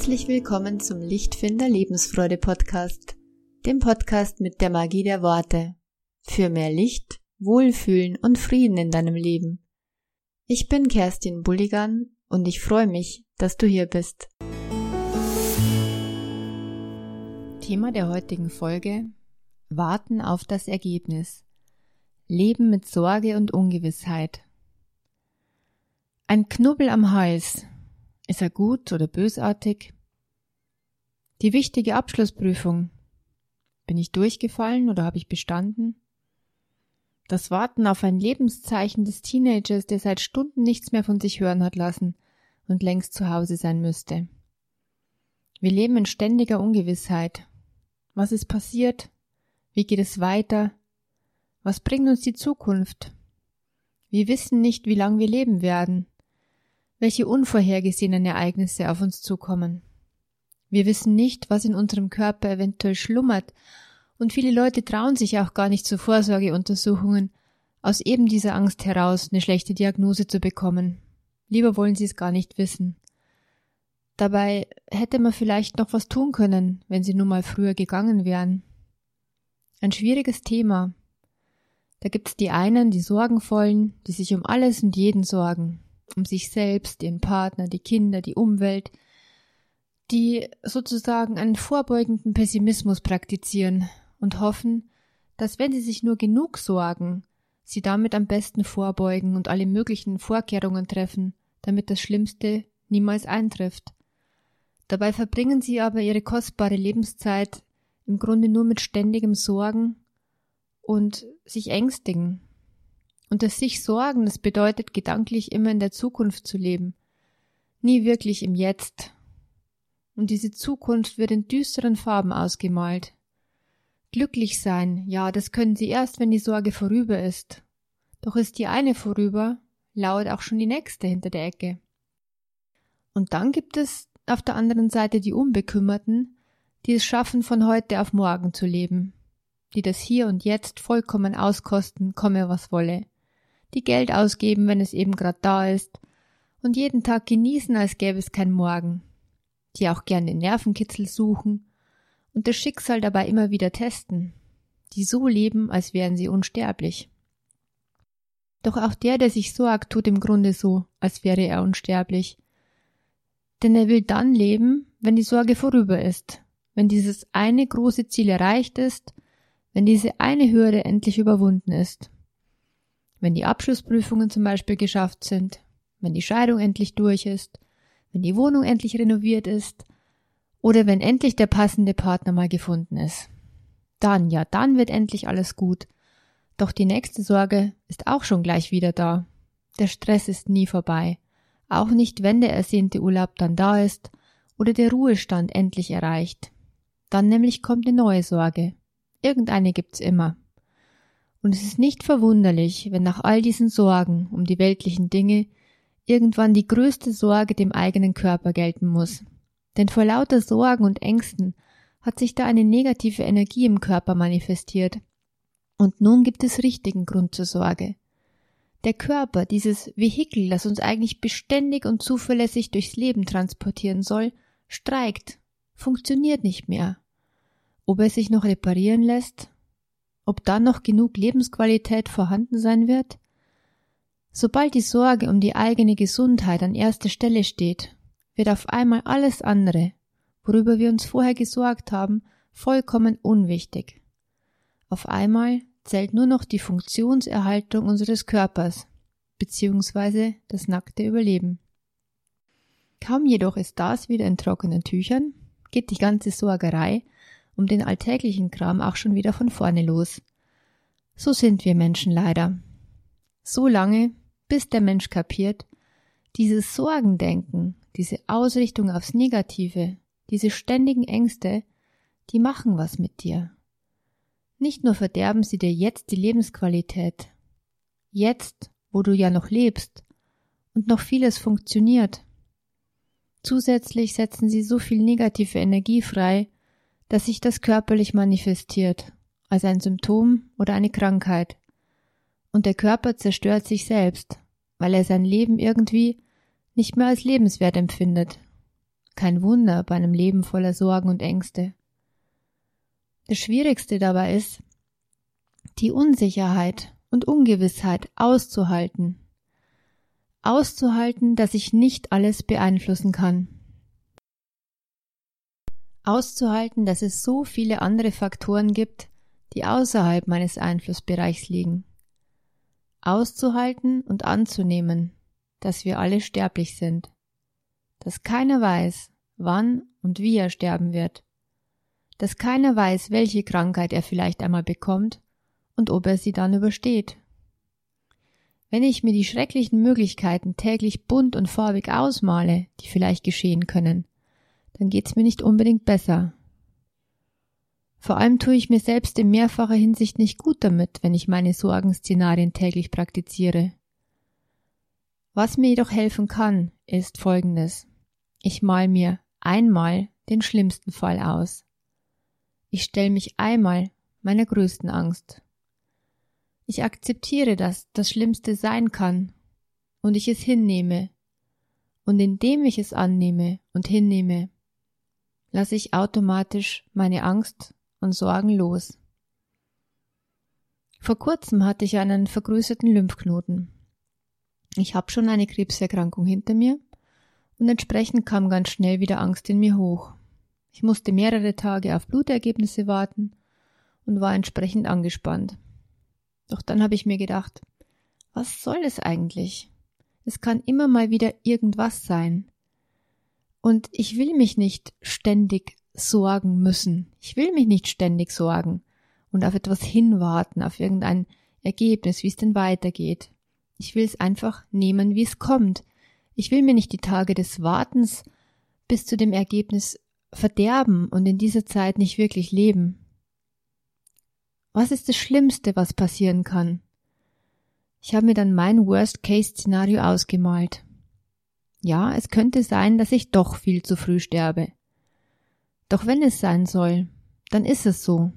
Herzlich willkommen zum Lichtfinder Lebensfreude Podcast, dem Podcast mit der Magie der Worte. Für mehr Licht, Wohlfühlen und Frieden in deinem Leben. Ich bin Kerstin Bulligan und ich freue mich, dass du hier bist. Thema der heutigen Folge Warten auf das Ergebnis. Leben mit Sorge und Ungewissheit. Ein Knubbel am Hals, ist er gut oder bösartig? Die wichtige Abschlussprüfung. Bin ich durchgefallen oder habe ich bestanden? Das Warten auf ein Lebenszeichen des Teenagers, der seit Stunden nichts mehr von sich hören hat lassen und längst zu Hause sein müsste. Wir leben in ständiger Ungewissheit. Was ist passiert? Wie geht es weiter? Was bringt uns die Zukunft? Wir wissen nicht, wie lange wir leben werden welche unvorhergesehenen Ereignisse auf uns zukommen. Wir wissen nicht, was in unserem Körper eventuell schlummert, und viele Leute trauen sich auch gar nicht zu Vorsorgeuntersuchungen, aus eben dieser Angst heraus eine schlechte Diagnose zu bekommen. Lieber wollen sie es gar nicht wissen. Dabei hätte man vielleicht noch was tun können, wenn sie nun mal früher gegangen wären. Ein schwieriges Thema. Da gibt's die einen, die Sorgenvollen, die sich um alles und jeden sorgen, um sich selbst, den Partner, die Kinder, die Umwelt, die sozusagen einen vorbeugenden Pessimismus praktizieren und hoffen, dass wenn sie sich nur genug sorgen, sie damit am besten vorbeugen und alle möglichen Vorkehrungen treffen, damit das Schlimmste niemals eintrifft. Dabei verbringen sie aber ihre kostbare Lebenszeit im Grunde nur mit ständigem Sorgen und sich ängstigen und das sich Sorgen, das bedeutet gedanklich immer in der Zukunft zu leben, nie wirklich im Jetzt. Und diese Zukunft wird in düsteren Farben ausgemalt. Glücklich sein, ja, das können sie erst, wenn die Sorge vorüber ist. Doch ist die eine vorüber, lauert auch schon die nächste hinter der Ecke. Und dann gibt es auf der anderen Seite die Unbekümmerten, die es schaffen, von heute auf morgen zu leben, die das Hier und Jetzt vollkommen auskosten, komme was wolle die Geld ausgeben, wenn es eben gerade da ist, und jeden Tag genießen, als gäbe es kein Morgen, die auch gern den Nervenkitzel suchen und das Schicksal dabei immer wieder testen, die so leben, als wären sie unsterblich. Doch auch der, der sich sorgt, tut im Grunde so, als wäre er unsterblich. Denn er will dann leben, wenn die Sorge vorüber ist, wenn dieses eine große Ziel erreicht ist, wenn diese eine Hürde endlich überwunden ist wenn die Abschlussprüfungen zum Beispiel geschafft sind, wenn die Scheidung endlich durch ist, wenn die Wohnung endlich renoviert ist oder wenn endlich der passende Partner mal gefunden ist. Dann, ja, dann wird endlich alles gut. Doch die nächste Sorge ist auch schon gleich wieder da. Der Stress ist nie vorbei. Auch nicht, wenn der ersehnte Urlaub dann da ist oder der Ruhestand endlich erreicht. Dann nämlich kommt eine neue Sorge. Irgendeine gibt's immer. Und es ist nicht verwunderlich, wenn nach all diesen Sorgen um die weltlichen Dinge irgendwann die größte Sorge dem eigenen Körper gelten muss. Denn vor lauter Sorgen und Ängsten hat sich da eine negative Energie im Körper manifestiert. Und nun gibt es richtigen Grund zur Sorge. Der Körper, dieses Vehikel, das uns eigentlich beständig und zuverlässig durchs Leben transportieren soll, streikt, funktioniert nicht mehr. Ob er sich noch reparieren lässt, ob dann noch genug Lebensqualität vorhanden sein wird? Sobald die Sorge um die eigene Gesundheit an erster Stelle steht, wird auf einmal alles andere, worüber wir uns vorher gesorgt haben, vollkommen unwichtig. Auf einmal zählt nur noch die Funktionserhaltung unseres Körpers, beziehungsweise das nackte Überleben. Kaum jedoch ist das wieder in trockenen Tüchern, geht die ganze Sorgerei um den alltäglichen Kram auch schon wieder von vorne los. So sind wir Menschen leider. So lange, bis der Mensch kapiert, dieses Sorgendenken, diese Ausrichtung aufs Negative, diese ständigen Ängste, die machen was mit dir. Nicht nur verderben sie dir jetzt die Lebensqualität, jetzt, wo du ja noch lebst und noch vieles funktioniert. Zusätzlich setzen sie so viel negative Energie frei, dass sich das körperlich manifestiert, als ein Symptom oder eine Krankheit. Und der Körper zerstört sich selbst, weil er sein Leben irgendwie nicht mehr als lebenswert empfindet. Kein Wunder bei einem Leben voller Sorgen und Ängste. Das Schwierigste dabei ist, die Unsicherheit und Ungewissheit auszuhalten. Auszuhalten, dass ich nicht alles beeinflussen kann. Auszuhalten, dass es so viele andere Faktoren gibt, die außerhalb meines Einflussbereichs liegen. Auszuhalten und anzunehmen, dass wir alle sterblich sind. Dass keiner weiß, wann und wie er sterben wird. Dass keiner weiß, welche Krankheit er vielleicht einmal bekommt und ob er sie dann übersteht. Wenn ich mir die schrecklichen Möglichkeiten täglich bunt und farbig ausmale, die vielleicht geschehen können, dann geht's mir nicht unbedingt besser. Vor allem tue ich mir selbst in mehrfacher Hinsicht nicht gut damit, wenn ich meine Sorgenszenarien täglich praktiziere. Was mir jedoch helfen kann, ist folgendes. Ich mal mir einmal den schlimmsten Fall aus. Ich stelle mich einmal meiner größten Angst. Ich akzeptiere, dass das Schlimmste sein kann und ich es hinnehme. Und indem ich es annehme und hinnehme, lasse ich automatisch meine Angst und Sorgen los. Vor kurzem hatte ich einen vergrößerten Lymphknoten. Ich habe schon eine Krebserkrankung hinter mir und entsprechend kam ganz schnell wieder Angst in mir hoch. Ich musste mehrere Tage auf Blutergebnisse warten und war entsprechend angespannt. Doch dann habe ich mir gedacht, was soll es eigentlich? Es kann immer mal wieder irgendwas sein. Und ich will mich nicht ständig sorgen müssen. Ich will mich nicht ständig sorgen und auf etwas hinwarten, auf irgendein Ergebnis, wie es denn weitergeht. Ich will es einfach nehmen, wie es kommt. Ich will mir nicht die Tage des Wartens bis zu dem Ergebnis verderben und in dieser Zeit nicht wirklich leben. Was ist das Schlimmste, was passieren kann? Ich habe mir dann mein Worst-Case-Szenario ausgemalt. Ja, es könnte sein, dass ich doch viel zu früh sterbe. Doch wenn es sein soll, dann ist es so.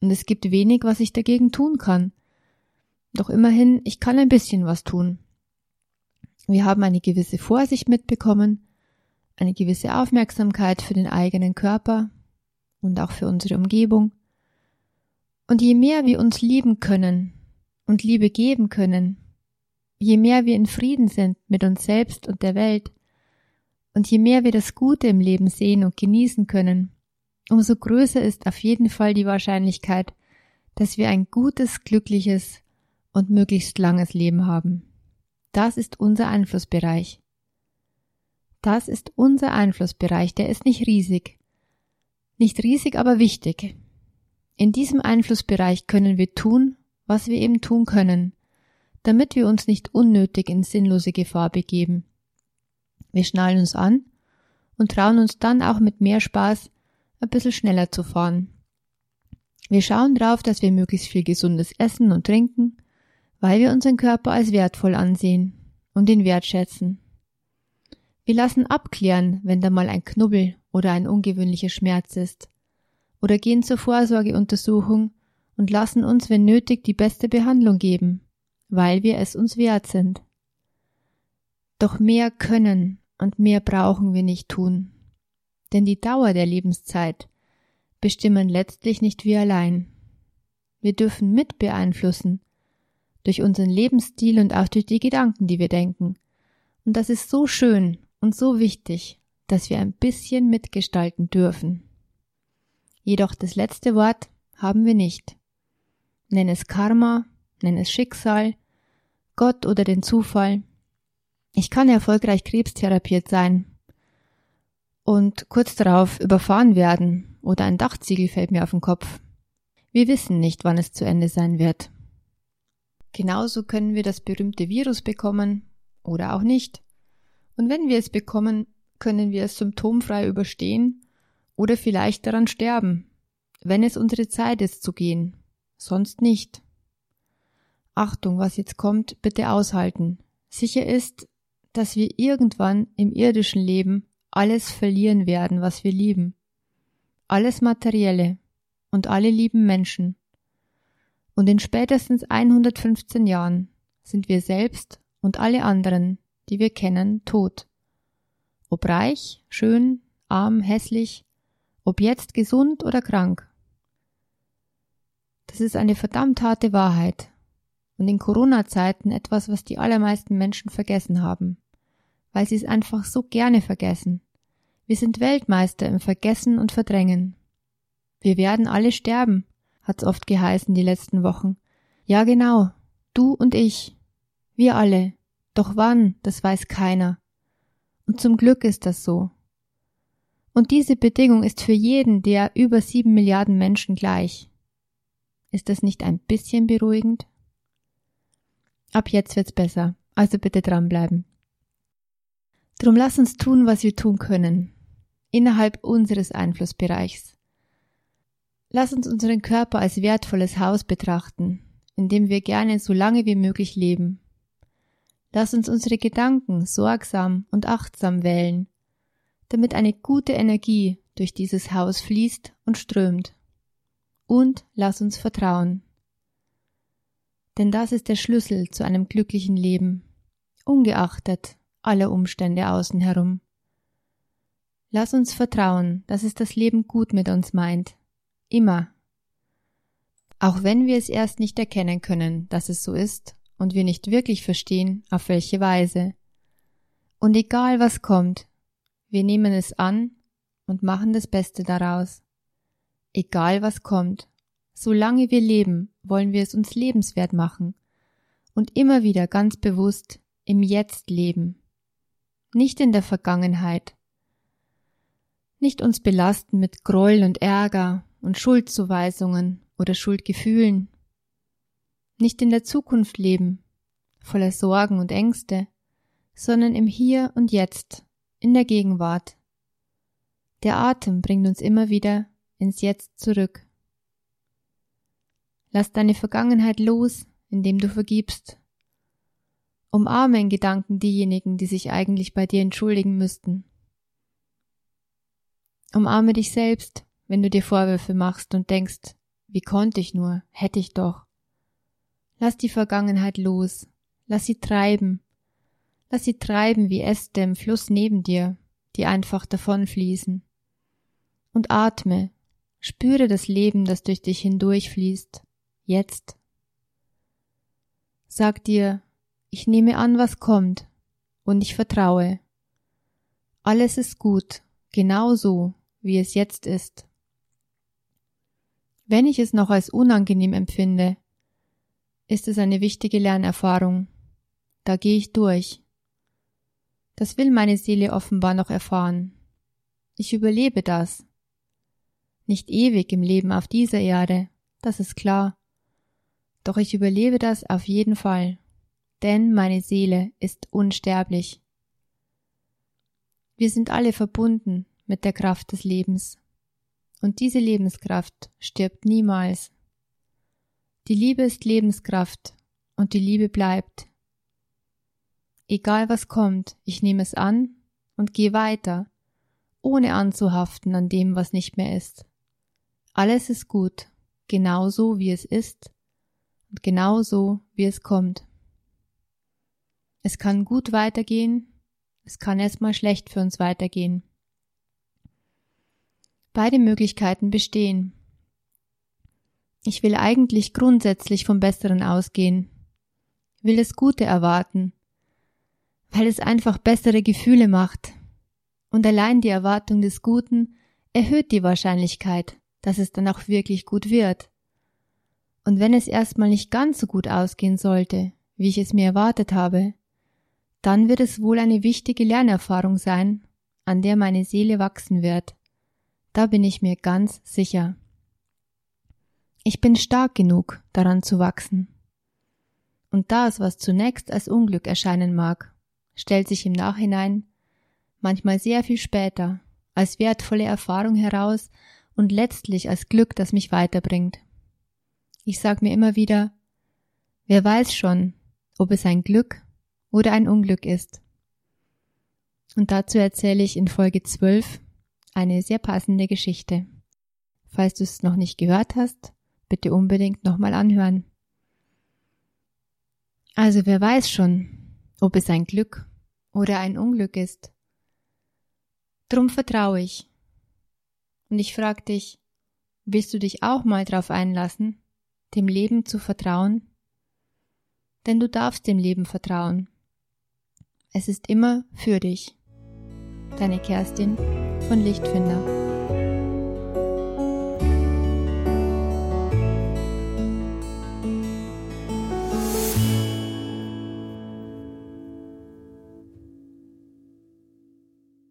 Und es gibt wenig, was ich dagegen tun kann. Doch immerhin, ich kann ein bisschen was tun. Wir haben eine gewisse Vorsicht mitbekommen, eine gewisse Aufmerksamkeit für den eigenen Körper und auch für unsere Umgebung. Und je mehr wir uns lieben können und Liebe geben können, je mehr wir in Frieden sind mit uns selbst und der Welt, und je mehr wir das Gute im Leben sehen und genießen können, umso größer ist auf jeden Fall die Wahrscheinlichkeit, dass wir ein gutes, glückliches und möglichst langes Leben haben. Das ist unser Einflussbereich. Das ist unser Einflussbereich, der ist nicht riesig. Nicht riesig, aber wichtig. In diesem Einflussbereich können wir tun, was wir eben tun können, damit wir uns nicht unnötig in sinnlose Gefahr begeben. Wir schnallen uns an und trauen uns dann auch mit mehr Spaß ein bisschen schneller zu fahren. Wir schauen drauf, dass wir möglichst viel gesundes essen und trinken, weil wir unseren Körper als wertvoll ansehen und ihn wertschätzen. Wir lassen abklären, wenn da mal ein Knubbel oder ein ungewöhnlicher Schmerz ist, oder gehen zur Vorsorgeuntersuchung und lassen uns, wenn nötig, die beste Behandlung geben, weil wir es uns wert sind. Doch mehr können und mehr brauchen wir nicht tun. Denn die Dauer der Lebenszeit bestimmen letztlich nicht wir allein. Wir dürfen mit beeinflussen durch unseren Lebensstil und auch durch die Gedanken, die wir denken. Und das ist so schön und so wichtig, dass wir ein bisschen mitgestalten dürfen. Jedoch das letzte Wort haben wir nicht. Nenn es Karma, nenn es Schicksal, Gott oder den Zufall, ich kann erfolgreich krebstherapiert sein und kurz darauf überfahren werden oder ein Dachziegel fällt mir auf den Kopf. Wir wissen nicht, wann es zu Ende sein wird. Genauso können wir das berühmte Virus bekommen oder auch nicht. Und wenn wir es bekommen, können wir es symptomfrei überstehen oder vielleicht daran sterben, wenn es unsere Zeit ist zu gehen, sonst nicht. Achtung, was jetzt kommt, bitte aushalten. Sicher ist, dass wir irgendwann im irdischen Leben alles verlieren werden, was wir lieben. Alles Materielle und alle lieben Menschen. Und in spätestens 115 Jahren sind wir selbst und alle anderen, die wir kennen, tot. Ob reich, schön, arm, hässlich, ob jetzt gesund oder krank. Das ist eine verdammt harte Wahrheit und in Corona-Zeiten etwas, was die allermeisten Menschen vergessen haben, weil sie es einfach so gerne vergessen. Wir sind Weltmeister im Vergessen und Verdrängen. Wir werden alle sterben, hat's oft geheißen die letzten Wochen. Ja genau, du und ich. Wir alle. Doch wann, das weiß keiner. Und zum Glück ist das so. Und diese Bedingung ist für jeden der über sieben Milliarden Menschen gleich. Ist das nicht ein bisschen beruhigend? Ab jetzt wird's besser, also bitte dranbleiben. Drum lass uns tun, was wir tun können, innerhalb unseres Einflussbereichs. Lass uns unseren Körper als wertvolles Haus betrachten, in dem wir gerne so lange wie möglich leben. Lass uns unsere Gedanken sorgsam und achtsam wählen, damit eine gute Energie durch dieses Haus fließt und strömt. Und lass uns vertrauen. Denn das ist der Schlüssel zu einem glücklichen Leben, ungeachtet aller Umstände außen herum. Lass uns vertrauen, dass es das Leben gut mit uns meint Immer. Auch wenn wir es erst nicht erkennen können, dass es so ist und wir nicht wirklich verstehen, auf welche Weise. Und egal was kommt, wir nehmen es an und machen das Beste daraus. Egal was kommt, solange wir leben, wollen wir es uns lebenswert machen und immer wieder ganz bewusst im Jetzt leben, nicht in der Vergangenheit, nicht uns belasten mit Groll und Ärger und Schuldzuweisungen oder Schuldgefühlen. Nicht in der Zukunft leben, voller Sorgen und Ängste, sondern im Hier und Jetzt, in der Gegenwart. Der Atem bringt uns immer wieder ins Jetzt zurück. Lass deine Vergangenheit los, indem du vergibst. Umarme in Gedanken diejenigen, die sich eigentlich bei dir entschuldigen müssten. Umarme dich selbst wenn du dir Vorwürfe machst und denkst, wie konnte ich nur, hätte ich doch. Lass die Vergangenheit los, lass sie treiben, lass sie treiben wie Äste im Fluss neben dir, die einfach davonfließen. Und atme, spüre das Leben, das durch dich hindurchfließt, jetzt. Sag dir, ich nehme an, was kommt, und ich vertraue. Alles ist gut, genau so, wie es jetzt ist. Wenn ich es noch als unangenehm empfinde, ist es eine wichtige Lernerfahrung. Da gehe ich durch. Das will meine Seele offenbar noch erfahren. Ich überlebe das. Nicht ewig im Leben auf dieser Erde, das ist klar. Doch ich überlebe das auf jeden Fall, denn meine Seele ist unsterblich. Wir sind alle verbunden mit der Kraft des Lebens. Und diese Lebenskraft stirbt niemals. Die Liebe ist Lebenskraft und die Liebe bleibt. Egal was kommt, ich nehme es an und gehe weiter, ohne anzuhaften an dem, was nicht mehr ist. Alles ist gut, genauso wie es ist und genauso wie es kommt. Es kann gut weitergehen, es kann erstmal schlecht für uns weitergehen. Beide Möglichkeiten bestehen. Ich will eigentlich grundsätzlich vom Besseren ausgehen, will das Gute erwarten, weil es einfach bessere Gefühle macht. Und allein die Erwartung des Guten erhöht die Wahrscheinlichkeit, dass es dann auch wirklich gut wird. Und wenn es erstmal nicht ganz so gut ausgehen sollte, wie ich es mir erwartet habe, dann wird es wohl eine wichtige Lernerfahrung sein, an der meine Seele wachsen wird. Da bin ich mir ganz sicher. Ich bin stark genug, daran zu wachsen. Und das, was zunächst als Unglück erscheinen mag, stellt sich im Nachhinein, manchmal sehr viel später, als wertvolle Erfahrung heraus und letztlich als Glück, das mich weiterbringt. Ich sag mir immer wieder, wer weiß schon, ob es ein Glück oder ein Unglück ist. Und dazu erzähle ich in Folge 12 eine sehr passende Geschichte. Falls du es noch nicht gehört hast, bitte unbedingt nochmal anhören. Also wer weiß schon, ob es ein Glück oder ein Unglück ist. Drum vertraue ich. Und ich frag dich, willst du dich auch mal drauf einlassen, dem Leben zu vertrauen? Denn du darfst dem Leben vertrauen. Es ist immer für dich. Deine Kerstin von Lichtfinder.